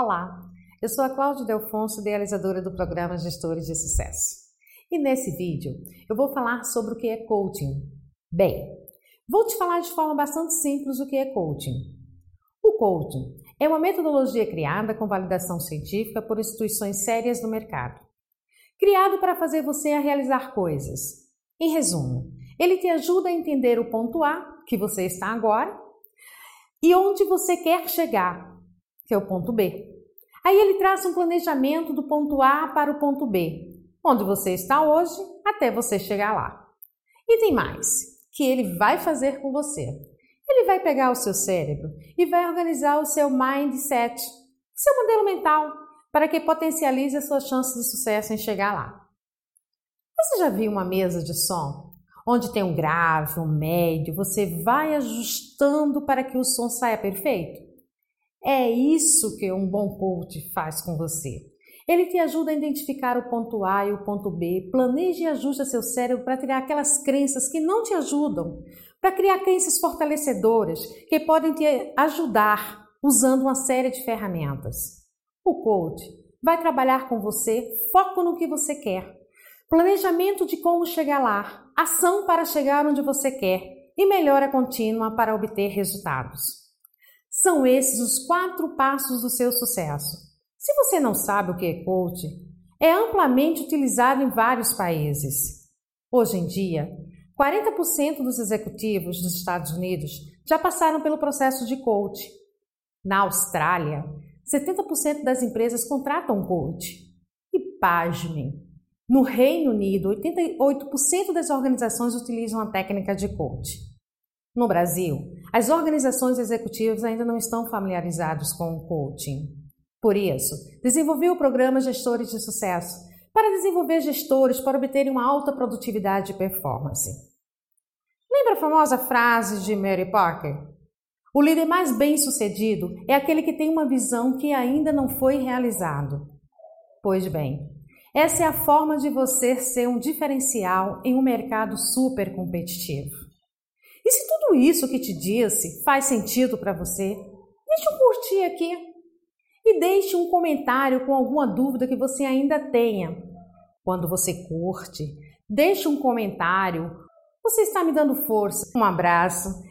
Olá, eu sou a Cláudia Delfonso, idealizadora do programa Gestores de Sucesso. E nesse vídeo eu vou falar sobre o que é coaching. Bem, vou te falar de forma bastante simples o que é coaching. O coaching é uma metodologia criada com validação científica por instituições sérias do mercado. Criado para fazer você a realizar coisas. Em resumo, ele te ajuda a entender o ponto A, que você está agora, e onde você quer chegar, que é o ponto B. Aí ele traça um planejamento do ponto A para o ponto B, onde você está hoje até você chegar lá. E tem mais, que ele vai fazer com você. Ele vai pegar o seu cérebro e vai organizar o seu mindset, seu modelo mental, para que potencialize as suas chances de sucesso em chegar lá. Você já viu uma mesa de som onde tem um grave, um médio, você vai ajustando para que o som saia perfeito? É isso que um bom coach faz com você. Ele te ajuda a identificar o ponto A e o ponto B, planeja e ajusta seu cérebro para tirar aquelas crenças que não te ajudam, para criar crenças fortalecedoras que podem te ajudar usando uma série de ferramentas. O coach vai trabalhar com você foco no que você quer, planejamento de como chegar lá, ação para chegar onde você quer e melhora contínua para obter resultados. São esses os quatro passos do seu sucesso. Se você não sabe o que é coach, é amplamente utilizado em vários países. Hoje em dia, 40% dos executivos dos Estados Unidos já passaram pelo processo de coach. Na Austrália, 70% das empresas contratam coach. E pasmem, no Reino Unido, 88% das organizações utilizam a técnica de coach. No Brasil, as organizações executivas ainda não estão familiarizadas com o coaching. Por isso, desenvolvi o programa Gestores de Sucesso para desenvolver gestores para obterem uma alta produtividade e performance. Lembra a famosa frase de Mary Parker? O líder mais bem-sucedido é aquele que tem uma visão que ainda não foi realizado. Pois bem, essa é a forma de você ser um diferencial em um mercado super competitivo. E se tudo isso que te disse faz sentido para você, deixe um curtir aqui e deixe um comentário com alguma dúvida que você ainda tenha. Quando você curte, deixe um comentário. Você está me dando força. Um abraço